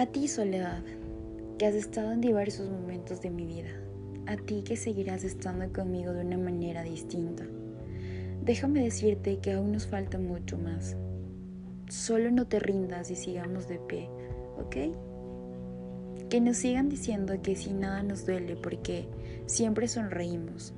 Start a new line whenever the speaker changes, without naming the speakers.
A ti, Soledad, que has estado en diversos momentos de mi vida. A ti que seguirás estando conmigo de una manera distinta. Déjame decirte que aún nos falta mucho más. Solo no te rindas y sigamos de pie, ¿ok? Que nos sigan diciendo que si nada nos duele porque siempre sonreímos.